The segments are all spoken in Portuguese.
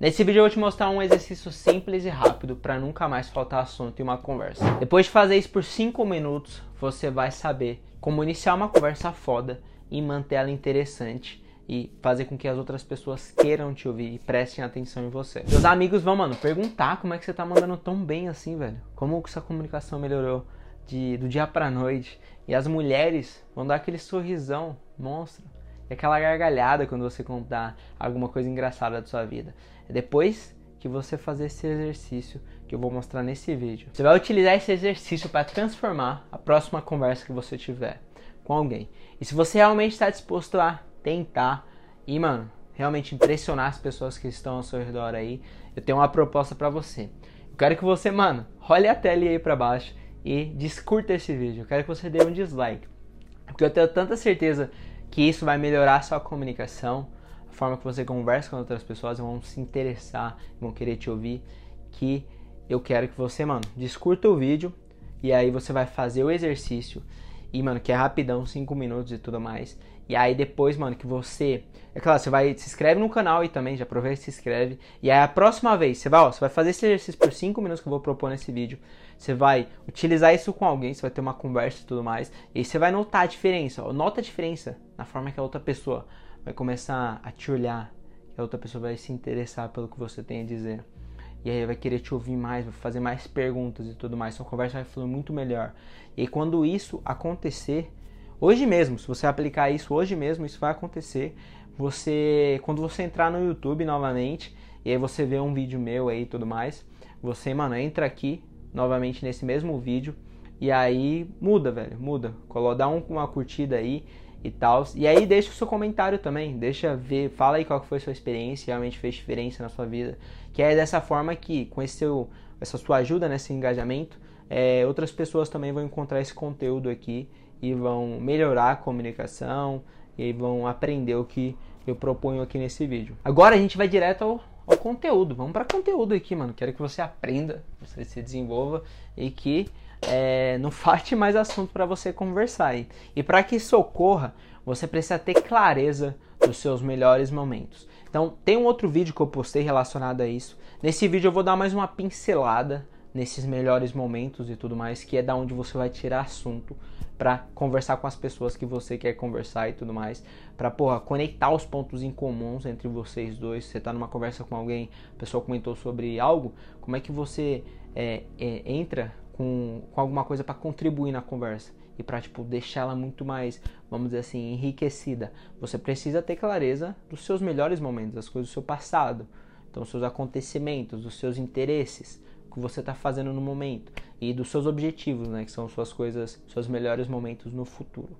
Nesse vídeo eu vou te mostrar um exercício simples e rápido para nunca mais faltar assunto em uma conversa. Depois de fazer isso por 5 minutos, você vai saber como iniciar uma conversa foda e manter ela interessante e fazer com que as outras pessoas queiram te ouvir e prestem atenção em você. Meus amigos vão, mano, perguntar como é que você tá mandando tão bem assim, velho. Como que sua comunicação melhorou de, do dia pra noite. E as mulheres vão dar aquele sorrisão monstro. E aquela gargalhada quando você contar alguma coisa engraçada da sua vida. É depois que você fazer esse exercício que eu vou mostrar nesse vídeo. Você vai utilizar esse exercício para transformar a próxima conversa que você tiver com alguém. E se você realmente está disposto a tentar e, mano, realmente impressionar as pessoas que estão ao seu redor aí, eu tenho uma proposta para você. Eu quero que você, mano, olhe a tela aí para baixo e descurta esse vídeo. Eu quero que você dê um dislike. Porque eu tenho tanta certeza que isso vai melhorar a sua comunicação, a forma que você conversa com outras pessoas, vão se interessar, vão querer te ouvir, que eu quero que você, mano, descurta o vídeo e aí você vai fazer o exercício e, mano, que é rapidão, 5 minutos e tudo mais. E aí depois, mano, que você. É claro, você vai. Se inscreve no canal e também, já aproveita e se inscreve. E aí a próxima vez, você vai, ó, você vai fazer esse exercício por 5 minutos que eu vou propor nesse vídeo. Você vai utilizar isso com alguém, você vai ter uma conversa e tudo mais. E aí você vai notar a diferença. Ó, nota a diferença na forma que a outra pessoa vai começar a te olhar. Que a outra pessoa vai se interessar pelo que você tem a dizer. E aí vai querer te ouvir mais, vai fazer mais perguntas e tudo mais. Sua conversa vai fluir muito melhor. E quando isso acontecer, hoje mesmo, se você aplicar isso hoje mesmo, isso vai acontecer. Você, quando você entrar no YouTube novamente, e aí você vê um vídeo meu aí e tudo mais, você, mano, entra aqui novamente nesse mesmo vídeo e aí muda, velho, muda. Dá um, uma curtida aí e tal. E aí deixa o seu comentário também, deixa ver, fala aí qual foi a sua experiência, realmente fez diferença na sua vida. Que é dessa forma que, com esse seu, essa sua ajuda nesse engajamento, é, outras pessoas também vão encontrar esse conteúdo aqui e vão melhorar a comunicação e vão aprender o que eu proponho aqui nesse vídeo. Agora a gente vai direto ao, ao conteúdo. Vamos para conteúdo aqui, mano. Quero que você aprenda, você se desenvolva e que é, não falte mais assunto para você conversar aí. E para que isso ocorra, você precisa ter clareza dos seus melhores momentos. Então, tem um outro vídeo que eu postei relacionado a isso. Nesse vídeo eu vou dar mais uma pincelada nesses melhores momentos e tudo mais, que é da onde você vai tirar assunto para conversar com as pessoas que você quer conversar e tudo mais, para porra, conectar os pontos em comuns entre vocês dois. Você tá numa conversa com alguém, a pessoa comentou sobre algo, como é que você é, é, entra com, com alguma coisa para contribuir na conversa e para tipo deixá-la muito mais, vamos dizer assim, enriquecida. Você precisa ter clareza dos seus melhores momentos, das coisas do seu passado, então seus acontecimentos, dos seus interesses, o que você está fazendo no momento e dos seus objetivos, né, que são suas coisas, seus melhores momentos no futuro.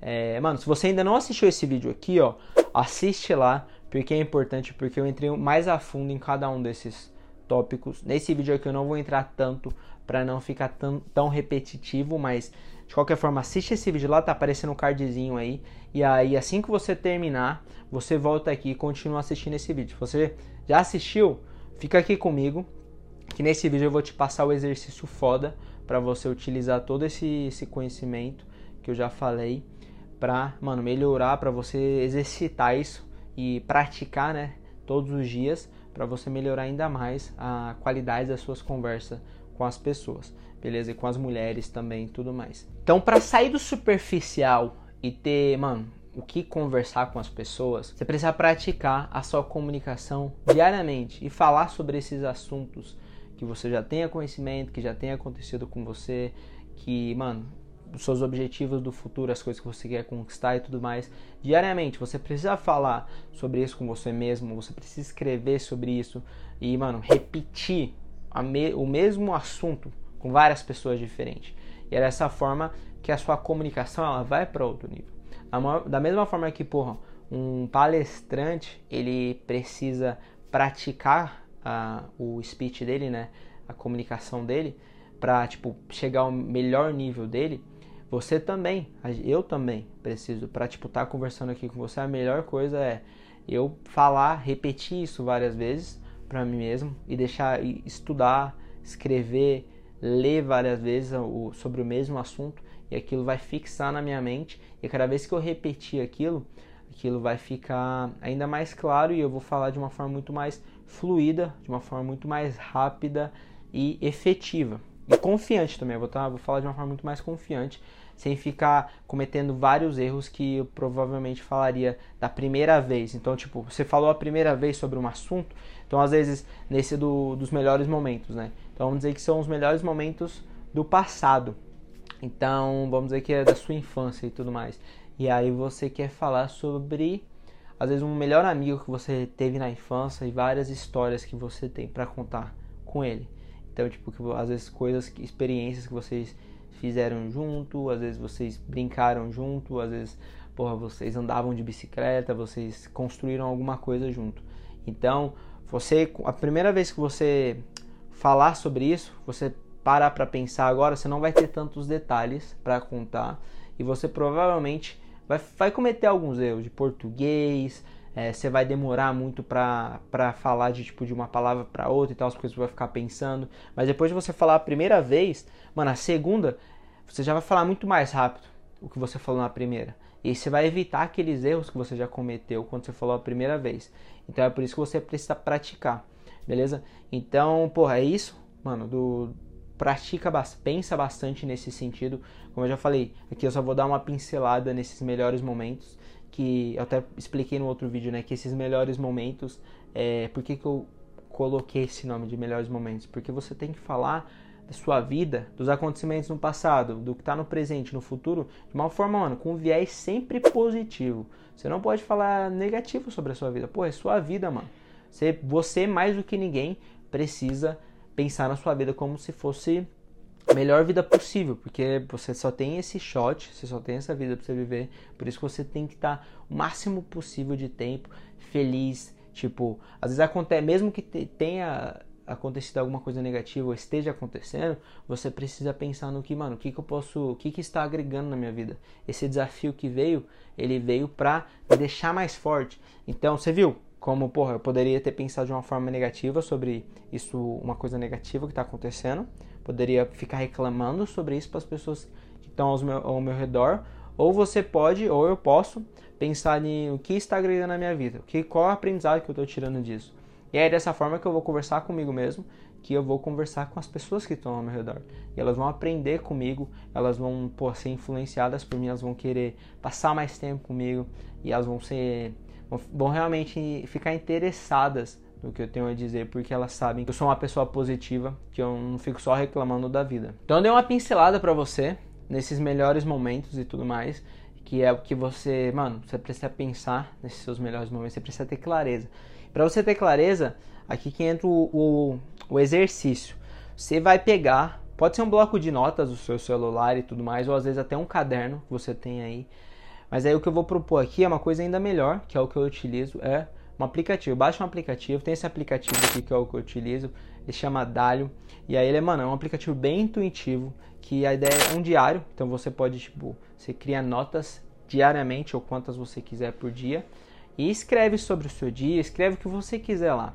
É, mano, se você ainda não assistiu esse vídeo aqui, ó, assiste lá, porque é importante, porque eu entrei mais a fundo em cada um desses tópicos. Nesse vídeo aqui eu não vou entrar tanto para não ficar tão, tão repetitivo, mas de qualquer forma, assiste esse vídeo lá, tá aparecendo um cardzinho aí. E aí, assim que você terminar, você volta aqui e continua assistindo esse vídeo. Se você já assistiu, fica aqui comigo, que nesse vídeo eu vou te passar o exercício foda para você utilizar todo esse, esse conhecimento que eu já falei para, mano, melhorar, para você exercitar isso e praticar, né, todos os dias para você melhorar ainda mais a qualidade das suas conversas com as pessoas, beleza? E com as mulheres também, tudo mais. Então, para sair do superficial e ter, mano, o que conversar com as pessoas, você precisa praticar a sua comunicação diariamente e falar sobre esses assuntos que você já tenha conhecimento, que já tenha acontecido com você, que, mano, os seus objetivos do futuro, as coisas que você quer conquistar e tudo mais. Diariamente, você precisa falar sobre isso com você mesmo, você precisa escrever sobre isso e, mano, repetir me, o mesmo assunto com várias pessoas diferentes. E é dessa forma que a sua comunicação ela vai para outro nível. Da mesma forma que, porra, um palestrante ele precisa praticar uh, o speech dele, né, a comunicação dele, para tipo chegar ao melhor nível dele. Você também, eu também preciso para tipo estar tá conversando aqui com você. A melhor coisa é eu falar, repetir isso várias vezes para mim mesmo e deixar estudar, escrever, ler várias vezes o, sobre o mesmo assunto e aquilo vai fixar na minha mente e cada vez que eu repetir aquilo, aquilo vai ficar ainda mais claro e eu vou falar de uma forma muito mais fluida, de uma forma muito mais rápida e efetiva. E confiante também, vou, tá, vou falar de uma forma muito mais confiante, sem ficar cometendo vários erros que eu provavelmente falaria da primeira vez. Então, tipo, você falou a primeira vez sobre um assunto, então às vezes nesse do, dos melhores momentos, né? Então vamos dizer que são os melhores momentos do passado. Então, vamos dizer que é da sua infância e tudo mais. E aí você quer falar sobre às vezes um melhor amigo que você teve na infância e várias histórias que você tem para contar com ele. Então, tipo, que, às vezes coisas, experiências que vocês fizeram junto, às vezes vocês brincaram junto, às vezes, porra, vocês andavam de bicicleta, vocês construíram alguma coisa junto. Então, você, a primeira vez que você falar sobre isso, você parar para pensar agora, você não vai ter tantos detalhes para contar e você provavelmente vai, vai cometer alguns erros de português, é, você vai demorar muito para falar de tipo de uma palavra para outra e tal, as coisas você vai ficar pensando. Mas depois de você falar a primeira vez, mano, a segunda, você já vai falar muito mais rápido o que você falou na primeira. E você vai evitar aqueles erros que você já cometeu quando você falou a primeira vez. Então é por isso que você precisa praticar, beleza? Então, porra, é isso, mano, do pratica, pensa bastante nesse sentido. Como eu já falei, aqui eu só vou dar uma pincelada nesses melhores momentos que eu até expliquei no outro vídeo, né, que esses melhores momentos, é, por que, que eu coloquei esse nome de melhores momentos? Porque você tem que falar da sua vida, dos acontecimentos no passado, do que está no presente, no futuro, de uma forma, mano, com um viés sempre positivo. Você não pode falar negativo sobre a sua vida. Pô, é sua vida, mano. Você, você mais do que ninguém, precisa pensar na sua vida como se fosse melhor vida possível, porque você só tem esse shot, você só tem essa vida para você viver, por isso que você tem que estar o máximo possível de tempo feliz, tipo, às vezes acontece, mesmo que tenha acontecido alguma coisa negativa ou esteja acontecendo, você precisa pensar no que, mano, o que, que eu posso, o que, que está agregando na minha vida. Esse desafio que veio, ele veio para me deixar mais forte. Então, você viu como, porra, eu poderia ter pensado de uma forma negativa sobre isso, uma coisa negativa que está acontecendo, poderia ficar reclamando sobre isso para as pessoas que estão ao meu, ao meu redor, ou você pode, ou eu posso, pensar em o que está agregando na minha vida, que, qual é o aprendizado que eu estou tirando disso. E é dessa forma que eu vou conversar comigo mesmo, que eu vou conversar com as pessoas que estão ao meu redor. E elas vão aprender comigo, elas vão pô, ser influenciadas por mim, elas vão querer passar mais tempo comigo e elas vão ser vão realmente ficar interessadas do que eu tenho a dizer, porque elas sabem que eu sou uma pessoa positiva, que eu não fico só reclamando da vida. Então eu dei uma pincelada para você nesses melhores momentos e tudo mais, que é o que você, mano, você precisa pensar nesses seus melhores momentos, você precisa ter clareza. Para você ter clareza, aqui que entra o, o, o exercício. Você vai pegar, pode ser um bloco de notas do seu celular e tudo mais, ou às vezes até um caderno que você tem aí. Mas aí o que eu vou propor aqui é uma coisa ainda melhor, que é o que eu utilizo, é um aplicativo. Baixa um aplicativo, tem esse aplicativo aqui que é o que eu utilizo, ele chama Dalio. E aí ele é, mano, é um aplicativo bem intuitivo, que a ideia é um diário, então você pode, tipo, você cria notas diariamente ou quantas você quiser por dia e escreve sobre o seu dia, escreve o que você quiser lá.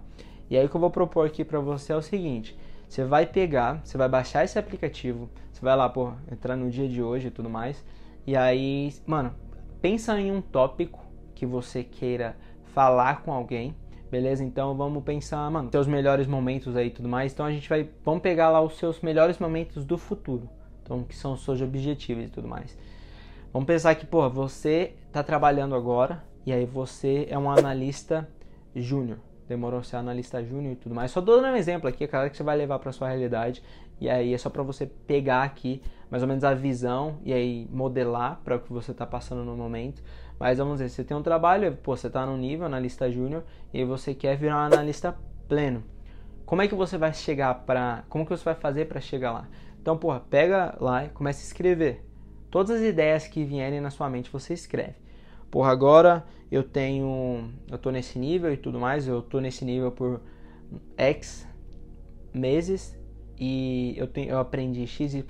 E aí o que eu vou propor aqui para você é o seguinte: você vai pegar, você vai baixar esse aplicativo, você vai lá, pô, entrar no dia de hoje e tudo mais. E aí, mano, pensa em um tópico que você queira falar com alguém, beleza? Então vamos pensar, mano, seus melhores momentos aí e tudo mais. Então a gente vai, vamos pegar lá os seus melhores momentos do futuro. Então, que são os seus objetivos e tudo mais. Vamos pensar que, pô, você tá trabalhando agora e aí você é um analista júnior. Demorou ser analista júnior e tudo mais. Só dando um exemplo aqui, cara, que você vai levar para sua realidade. E aí é só para você pegar aqui mais ou menos a visão e aí modelar para o que você está passando no momento. Mas vamos dizer, você tem um trabalho, pô, você está no nível analista júnior e você quer virar um analista pleno. Como é que você vai chegar para, como que você vai fazer para chegar lá? Então, porra, pega lá e começa a escrever. Todas as ideias que vierem na sua mente, você escreve. Porra, agora eu tenho, eu tô nesse nível e tudo mais, eu tô nesse nível por X meses e eu, tenho, eu aprendi XYZ,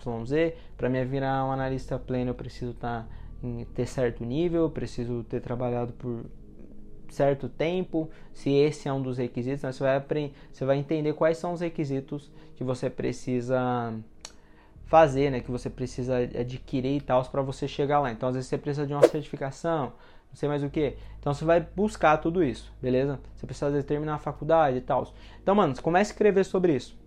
para me virar um analista pleno eu preciso tá em ter certo nível, preciso ter trabalhado por certo tempo, se esse é um dos requisitos, né, você, vai você vai entender quais são os requisitos que você precisa fazer, né, que você precisa adquirir e tal para você chegar lá. Então, às vezes você precisa de uma certificação, não sei mais o que. Então você vai buscar tudo isso, beleza? Você precisa às vezes, terminar a faculdade e tal. Então, mano, começa a escrever sobre isso.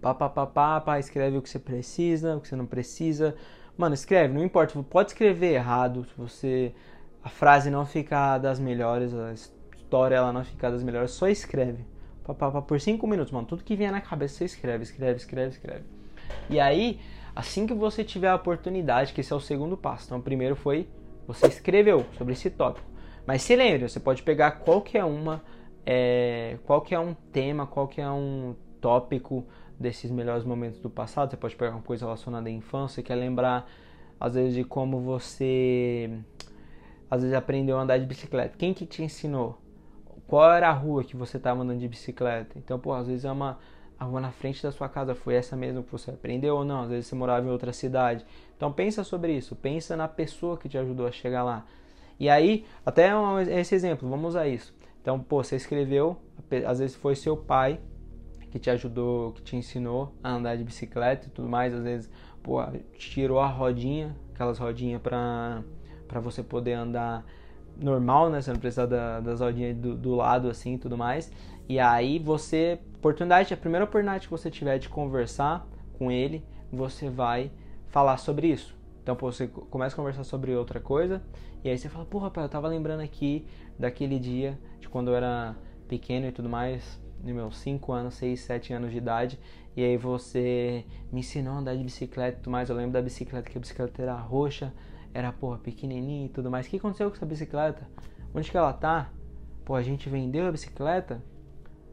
Pá, pá, pá, pá, pá, escreve o que você precisa, o que você não precisa. Mano, escreve, não importa. Pode escrever errado, se você. A frase não ficar das melhores, a história ela não ficar das melhores, só escreve. Pá, pá, pá, por cinco minutos, mano. Tudo que vier na cabeça você escreve, escreve, escreve, escreve. E aí, assim que você tiver a oportunidade, que esse é o segundo passo. Então, o primeiro foi você escreveu sobre esse tópico. Mas se lembre, você pode pegar qualquer uma, é, qualquer um tema, qualquer um tópico desses melhores momentos do passado. Você pode pegar uma coisa relacionada à infância, quer lembrar às vezes de como você às vezes aprendeu a andar de bicicleta. Quem que te ensinou? Qual era a rua que você estava andando de bicicleta? Então, pô, às vezes é uma a rua na frente da sua casa foi essa mesmo que você aprendeu ou não? Às vezes você morava em outra cidade. Então pensa sobre isso, pensa na pessoa que te ajudou a chegar lá. E aí, até esse exemplo, vamos usar isso. Então, pô, você escreveu, às vezes foi seu pai que te ajudou, que te ensinou a andar de bicicleta e tudo mais, às vezes, pô, tirou a rodinha, aquelas rodinhas para para você poder andar normal, né? Você não precisa da, das rodinhas do, do lado assim e tudo mais. E aí você, oportunidade, a primeira oportunidade que você tiver de conversar com ele, você vai falar sobre isso. Então pô, você começa a conversar sobre outra coisa e aí você fala, pô rapaz, eu tava lembrando aqui daquele dia de quando eu era pequeno e tudo mais, de meus 5 anos, 6, 7 anos de idade, e aí você me ensinou a andar de bicicleta e tudo mais. Eu lembro da bicicleta, que a bicicleta era roxa, era porra pequenininha e tudo mais. O que aconteceu com essa bicicleta? Onde que ela tá? Pô, a gente vendeu a bicicleta?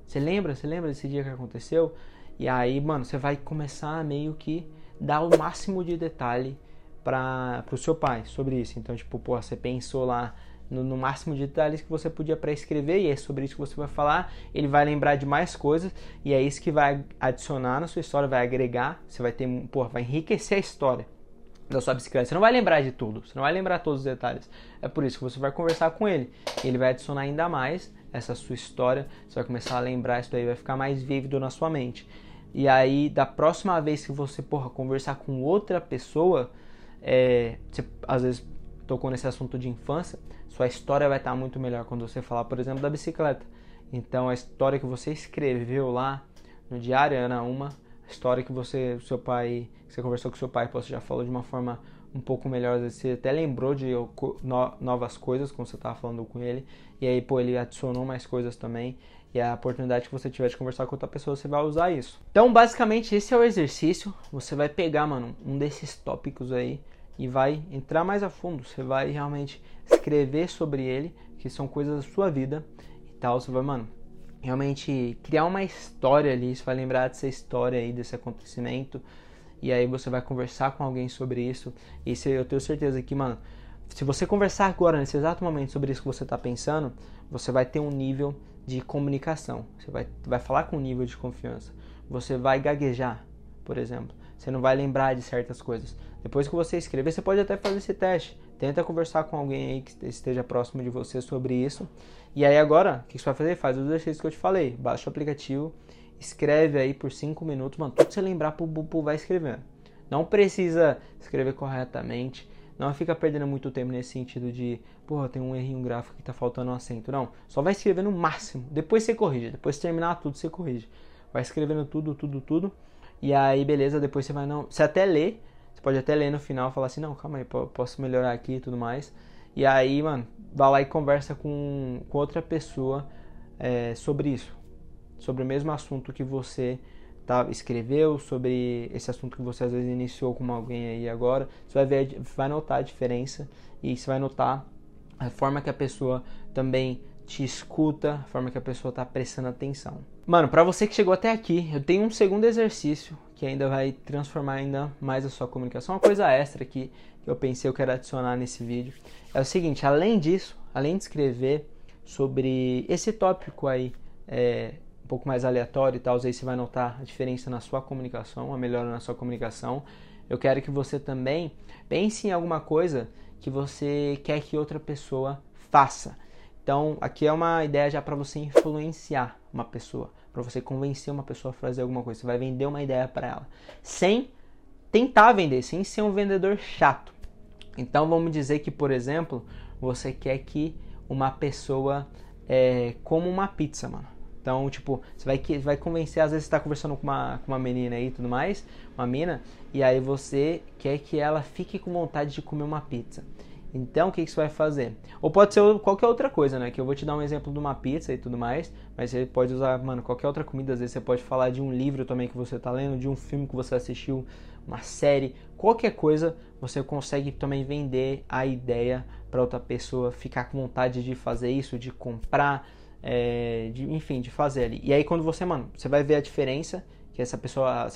Você lembra? Você lembra desse dia que aconteceu? E aí, mano, você vai começar a meio que dar o máximo de detalhe para o seu pai sobre isso. Então, tipo, pô, você pensou lá no, no máximo de detalhes que você podia pré-escrever e é sobre isso que você vai falar. Ele vai lembrar de mais coisas e é isso que vai adicionar na sua história, vai agregar, você vai ter, pô, vai enriquecer a história da sua bicicleta. Você não vai lembrar de tudo, você não vai lembrar todos os detalhes. É por isso que você vai conversar com ele. Ele vai adicionar ainda mais essa sua história, você vai começar a lembrar isso daí, vai ficar mais vívido na sua mente. E aí, da próxima vez que você, porra, conversar com outra pessoa, é, você às vezes tocou nesse assunto de infância, sua história vai estar muito melhor quando você falar, por exemplo, da bicicleta. Então, a história que você escreveu lá no diário era uma, a história que você, seu pai, você conversou com seu pai, você já falou de uma forma um pouco melhor, você até lembrou de novas coisas quando você estava falando com ele, e aí, pô, ele adicionou mais coisas também, e a oportunidade que você tiver de conversar com outra pessoa, você vai usar isso. Então, basicamente, esse é o exercício, você vai pegar, mano, um desses tópicos aí, e vai entrar mais a fundo, você vai realmente escrever sobre ele, que são coisas da sua vida e tal, você vai, mano, realmente criar uma história ali, você vai lembrar dessa história aí, desse acontecimento, e aí você vai conversar com alguém sobre isso. E se, eu tenho certeza que, mano, se você conversar agora, nesse exato momento, sobre isso que você está pensando, você vai ter um nível de comunicação. Você vai, vai falar com um nível de confiança. Você vai gaguejar, por exemplo. Você não vai lembrar de certas coisas. Depois que você escrever, você pode até fazer esse teste. Tenta conversar com alguém aí que esteja próximo de você sobre isso. E aí agora, o que você vai fazer? Faz os exercícios que eu te falei. Baixa o aplicativo escreve aí por 5 minutos, mano, tudo que você lembrar pro, vai escrevendo. Não precisa escrever corretamente, não fica perdendo muito tempo nesse sentido de, porra, tem um errinho gráfico que tá faltando um acento. Não, só vai escrevendo o máximo, depois você corrige, depois de terminar tudo você corrige. Vai escrevendo tudo, tudo, tudo, e aí beleza, depois você vai não, você até lê, você pode até ler no final, falar assim, não, calma aí, posso melhorar aqui e tudo mais. E aí, mano, vai lá e conversa com, com outra pessoa é, sobre isso sobre o mesmo assunto que você tá, escreveu, sobre esse assunto que você às vezes iniciou com alguém aí agora, você vai, ver, vai notar a diferença e você vai notar a forma que a pessoa também te escuta, a forma que a pessoa está prestando atenção. Mano, para você que chegou até aqui, eu tenho um segundo exercício que ainda vai transformar ainda mais a sua comunicação. Uma coisa extra aqui que eu pensei eu quero adicionar nesse vídeo é o seguinte: além disso, além de escrever sobre esse tópico aí é, um pouco mais aleatório e tal, aí você vai notar a diferença na sua comunicação, a melhora na sua comunicação. Eu quero que você também pense em alguma coisa que você quer que outra pessoa faça. Então, aqui é uma ideia já para você influenciar uma pessoa, para você convencer uma pessoa a fazer alguma coisa. Você vai vender uma ideia para ela, sem tentar vender, sem ser um vendedor chato. Então, vamos dizer que, por exemplo, você quer que uma pessoa é, coma uma pizza, mano. Então, tipo, você vai, vai convencer, às vezes você tá conversando com uma, com uma menina aí e tudo mais, uma mina, e aí você quer que ela fique com vontade de comer uma pizza. Então, o que, que você vai fazer? Ou pode ser qualquer outra coisa, né? Que eu vou te dar um exemplo de uma pizza e tudo mais, mas você pode usar, mano, qualquer outra comida. Às vezes você pode falar de um livro também que você tá lendo, de um filme que você assistiu, uma série, qualquer coisa, você consegue também vender a ideia para outra pessoa ficar com vontade de fazer isso, de comprar, é, de, enfim, de fazer ali. E aí quando você, mano, você vai ver a diferença que essa pessoa,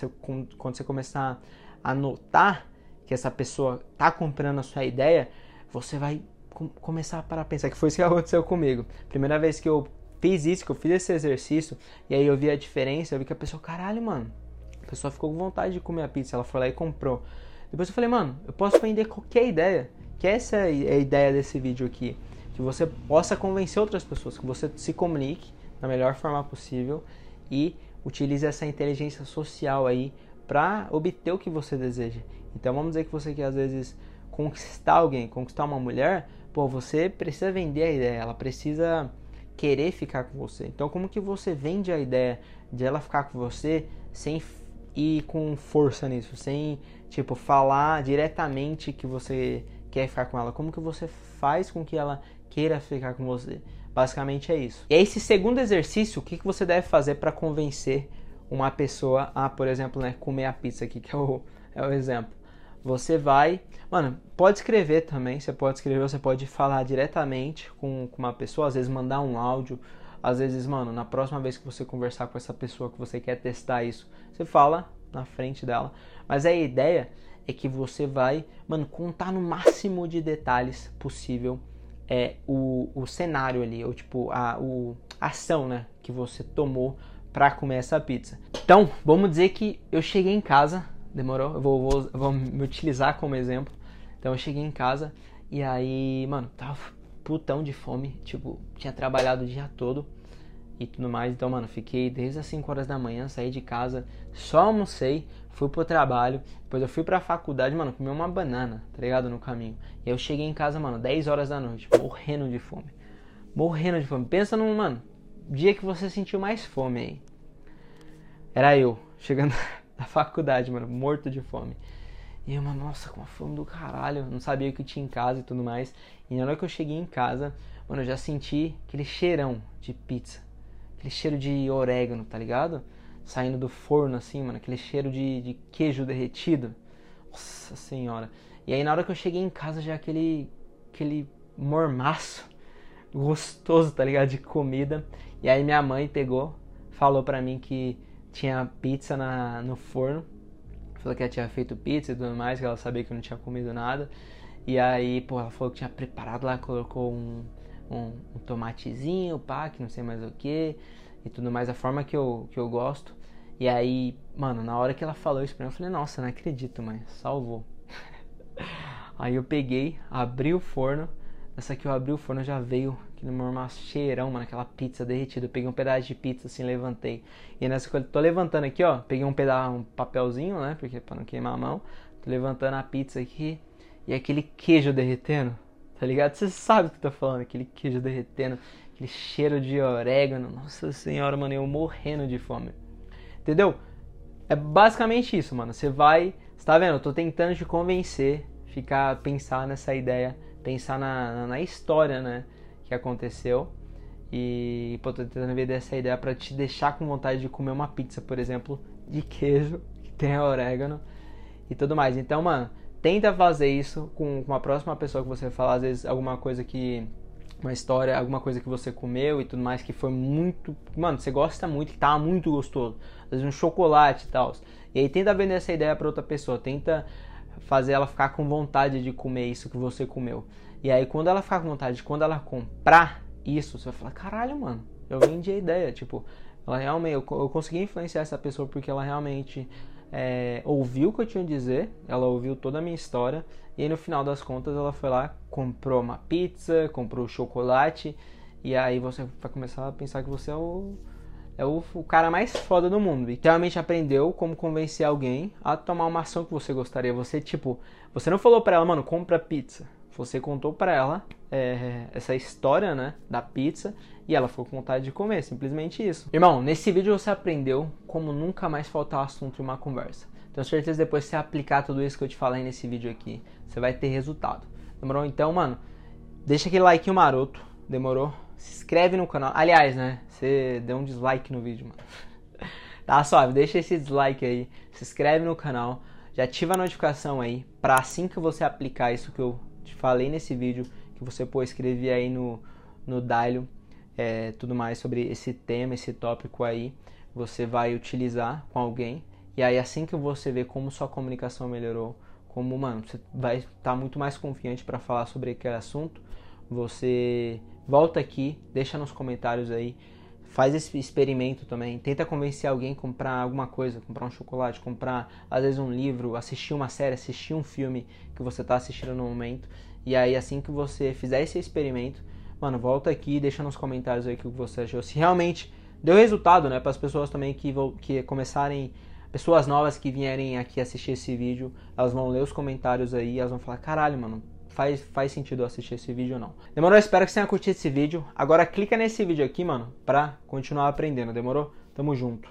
quando você começar a notar que essa pessoa tá comprando a sua ideia, você vai com, começar a pensar que foi isso que aconteceu comigo. Primeira vez que eu fiz isso, que eu fiz esse exercício, e aí eu vi a diferença, eu vi que a pessoa, caralho, mano, a pessoa ficou com vontade de comer a pizza, ela foi lá e comprou. Depois eu falei, mano, eu posso vender qualquer ideia, que essa é a ideia desse vídeo aqui, que você possa convencer outras pessoas, que você se comunique da melhor forma possível e utilize essa inteligência social aí para obter o que você deseja. Então vamos dizer que você quer às vezes conquistar alguém, conquistar uma mulher, pô, você precisa vender a ideia, ela precisa querer ficar com você. Então, como que você vende a ideia de ela ficar com você sem ir com força nisso, sem tipo falar diretamente que você quer ficar com ela? Como que você faz com que ela queira ficar com você? Basicamente é isso. E esse segundo exercício, o que, que você deve fazer para convencer uma pessoa a, por exemplo, né, comer a pizza aqui, que é o, é o exemplo. Você vai. Mano, pode escrever também. Você pode escrever, você pode falar diretamente com, com uma pessoa, às vezes mandar um áudio. Às vezes, mano, na próxima vez que você conversar com essa pessoa que você quer testar isso, você fala na frente dela. Mas a ideia é que você vai, mano, contar no máximo de detalhes possível é, o, o cenário ali, ou tipo, a, o, a ação, né, que você tomou para comer essa pizza. Então, vamos dizer que eu cheguei em casa Demorou? Eu vou, vou, vou me utilizar como exemplo. Então eu cheguei em casa e aí, mano, tava putão de fome. Tipo, tinha trabalhado o dia todo e tudo mais. Então, mano, fiquei desde as 5 horas da manhã, saí de casa, só almocei, fui pro trabalho, depois eu fui pra faculdade, mano, comi uma banana, tá ligado? No caminho. E eu cheguei em casa, mano, 10 horas da noite, morrendo de fome. Morrendo de fome. Pensa num, mano, dia que você sentiu mais fome aí. Era eu, chegando da faculdade, mano, morto de fome. E eu, mano, nossa, com a fome do caralho, não sabia o que tinha em casa e tudo mais. E na hora que eu cheguei em casa, mano, eu já senti aquele cheirão de pizza. Aquele cheiro de orégano, tá ligado? Saindo do forno assim, mano, aquele cheiro de, de queijo derretido. Nossa senhora. E aí na hora que eu cheguei em casa, já aquele, aquele mormaço gostoso, tá ligado? De comida. E aí minha mãe pegou, falou pra mim que tinha pizza na, no forno. Falou que ela tinha feito pizza e tudo mais, que ela sabia que eu não tinha comido nada. E aí, pô, ela falou que tinha preparado lá, colocou um, um, um tomatezinho, pá, que não sei mais o que, e tudo mais, a forma que eu, que eu gosto. E aí, mano, na hora que ela falou isso pra mim, eu falei, nossa, não acredito, mãe, salvou. aí eu peguei, abri o forno, essa aqui eu abri o forno já veio aquele normal cheirão, mano, aquela pizza derretida. Eu peguei um pedaço de pizza assim, levantei. E nessa eu tô levantando aqui, ó, peguei um pedaço, um papelzinho, né, porque para não queimar a mão. Tô levantando a pizza aqui e aquele queijo derretendo, tá ligado? Você sabe o que eu tô falando, aquele queijo derretendo, aquele cheiro de orégano. Nossa senhora, mano, eu morrendo de fome. Entendeu? É basicamente isso, mano. Você vai, você tá vendo? Eu tô tentando te convencer, ficar pensar nessa ideia pensar na, na, na história, né? Que aconteceu. E, pô, tô tentando ver dessa ideia para te deixar com vontade de comer uma pizza, por exemplo, de queijo, que tem orégano e tudo mais. Então, mano, tenta fazer isso com, com a próxima pessoa que você falar, às vezes alguma coisa que. Uma história, alguma coisa que você comeu e tudo mais que foi muito. Mano, você gosta muito, que tava muito gostoso. Às vezes um chocolate e tal. E aí tenta vender essa ideia para outra pessoa. Tenta fazer ela ficar com vontade de comer isso que você comeu. E aí quando ela ficar com vontade, quando ela comprar isso, você vai falar, caralho, mano, eu vendi a ideia, tipo, ela realmente, eu, eu consegui influenciar essa pessoa porque ela realmente é, ouviu o que eu tinha a dizer, ela ouviu toda a minha história, e aí no final das contas ela foi lá, comprou uma pizza, comprou chocolate, e aí você vai começar a pensar que você é o é o, o, cara mais foda do mundo. E realmente aprendeu como convencer alguém a tomar uma ação que você gostaria. Você, tipo, você não falou pra ela, mano, compra pizza. Você contou para ela é, essa história, né, da pizza e ela ficou com vontade de comer, simplesmente isso. Irmão, nesse vídeo você aprendeu como nunca mais faltar assunto em uma conversa. Tenho certeza depois que você aplicar tudo isso que eu te falei nesse vídeo aqui, você vai ter resultado. Demorou? Então, mano, deixa aquele like maroto. Demorou? Se inscreve no canal. Aliás, né? Você deu um dislike no vídeo, mano. Tá suave, deixa esse dislike aí. Se inscreve no canal. Já ativa a notificação aí. Pra assim que você aplicar isso que eu falei nesse vídeo, que você pô, escrever aí no, no Dailio, é, tudo mais sobre esse tema, esse tópico aí, você vai utilizar com alguém. E aí assim que você vê como sua comunicação melhorou, como, mano, você vai estar tá muito mais confiante para falar sobre aquele assunto, você volta aqui, deixa nos comentários aí, faz esse experimento também, tenta convencer alguém a comprar alguma coisa, comprar um chocolate, comprar às vezes um livro, assistir uma série, assistir um filme que você está assistindo no momento. E aí assim que você fizer esse experimento, mano, volta aqui e deixa nos comentários aí o que você achou. Se realmente deu resultado, né, para as pessoas também que, que começarem pessoas novas que vierem aqui assistir esse vídeo, elas vão ler os comentários aí, elas vão falar, caralho, mano, faz, faz sentido assistir esse vídeo ou não. Demorou? Espero que você tenha curtido esse vídeo. Agora clica nesse vídeo aqui, mano, pra continuar aprendendo, demorou? Tamo junto.